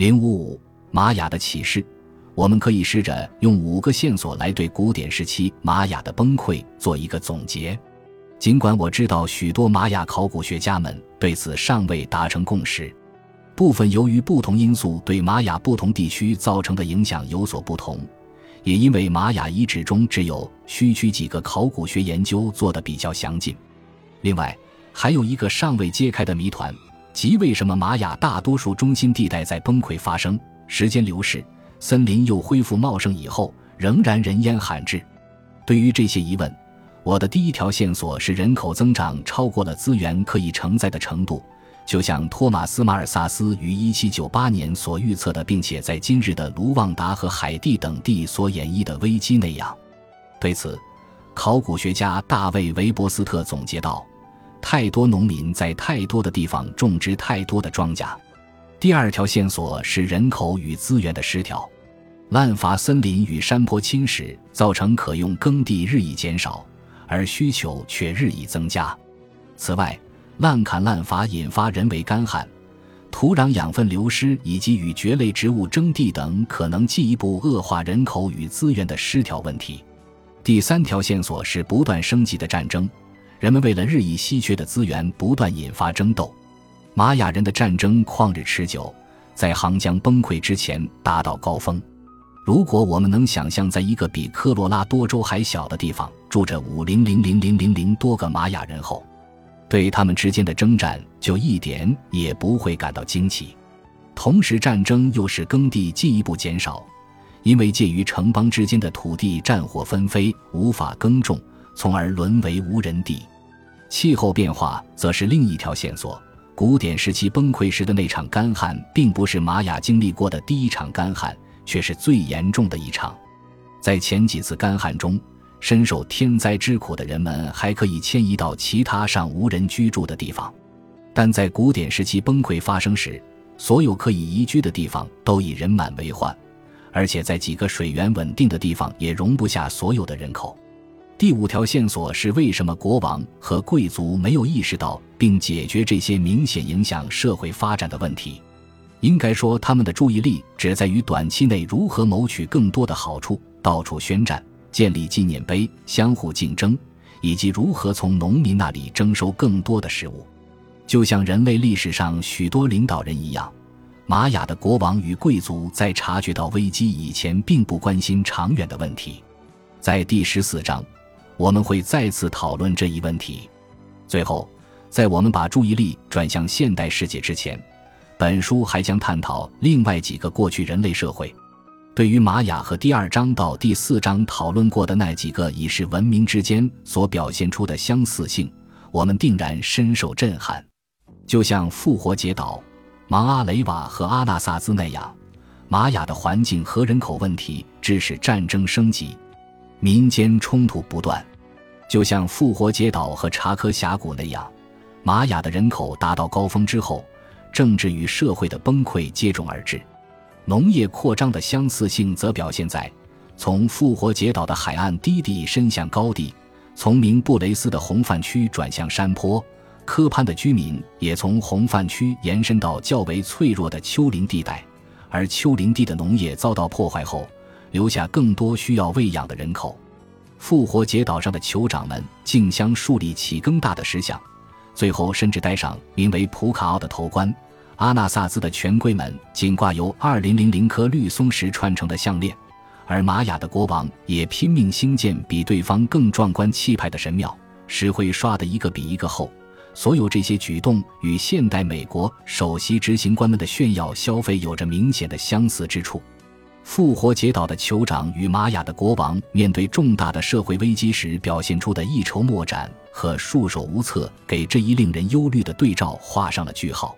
零五五玛雅的启示，我们可以试着用五个线索来对古典时期玛雅的崩溃做一个总结。尽管我知道许多玛雅考古学家们对此尚未达成共识，部分由于不同因素对玛雅不同地区造成的影响有所不同，也因为玛雅遗址中只有区区几个考古学研究做得比较详尽。另外，还有一个尚未揭开的谜团，即为什么玛雅大多数中心地带在崩溃发生、时间流逝、森林又恢复茂盛以后，仍然人烟罕至？对于这些疑问，我的第一条线索是人口增长超过了资源可以承载的程度，就像托马斯·马尔萨斯于1798年所预测的，并且在今日的卢旺达和海地等地所演绎的危机那样。对此，考古学家大卫·维伯斯特总结道。太多农民在太多的地方种植太多的庄稼。第二条线索是人口与资源的失调，滥伐森林与山坡侵蚀造成可用耕地日益减少，而需求却日益增加。此外，滥砍滥伐引发人为干旱、土壤养分流失以及与蕨类植物争地等，可能进一步恶化人口与资源的失调问题。第三条线索是不断升级的战争。人们为了日益稀缺的资源，不断引发争斗。玛雅人的战争旷日持久，在杭江崩溃之前达到高峰。如果我们能想象，在一个比科罗拉多州还小的地方住着五零零零零零零多个玛雅人后，对他们之间的征战就一点也不会感到惊奇。同时，战争又使耕地进一步减少，因为介于城邦之间的土地战火纷飞，无法耕种。从而沦为无人地，气候变化则是另一条线索。古典时期崩溃时的那场干旱，并不是玛雅经历过的第一场干旱，却是最严重的一场。在前几次干旱中，深受天灾之苦的人们还可以迁移到其他尚无人居住的地方，但在古典时期崩溃发生时，所有可以移居的地方都已人满为患，而且在几个水源稳定的地方也容不下所有的人口。第五条线索是为什么国王和贵族没有意识到并解决这些明显影响社会发展的问题？应该说，他们的注意力只在于短期内如何谋取更多的好处，到处宣战、建立纪念碑、相互竞争，以及如何从农民那里征收更多的食物。就像人类历史上许多领导人一样，玛雅的国王与贵族在察觉到危机以前，并不关心长远的问题。在第十四章。我们会再次讨论这一问题。最后，在我们把注意力转向现代世界之前，本书还将探讨另外几个过去人类社会。对于玛雅和第二章到第四章讨论过的那几个已是文明之间所表现出的相似性，我们定然深受震撼。就像复活节岛、芒阿雷瓦和阿纳萨兹那样，玛雅的环境和人口问题致使战争升级，民间冲突不断。就像复活节岛和查科峡谷那样，玛雅的人口达到高峰之后，政治与社会的崩溃接踵而至。农业扩张的相似性则表现在，从复活节岛的海岸低地伸向高地，从明布雷斯的红泛区转向山坡，科潘的居民也从红泛区延伸到较为脆弱的丘陵地带，而丘陵地的农业遭到破坏后，留下更多需要喂养的人口。复活节岛上的酋长们竞相树立起更大的石像，最后甚至戴上名为普卡奥的头冠。阿纳萨兹的权贵们仅挂由二零零零颗绿松石串成的项链，而玛雅的国王也拼命兴建比对方更壮观气派的神庙，石灰刷的一个比一个厚。所有这些举动与现代美国首席执行官们的炫耀消费有着明显的相似之处。复活节岛的酋长与玛雅的国王面对重大的社会危机时表现出的一筹莫展和束手无策，给这一令人忧虑的对照画上了句号。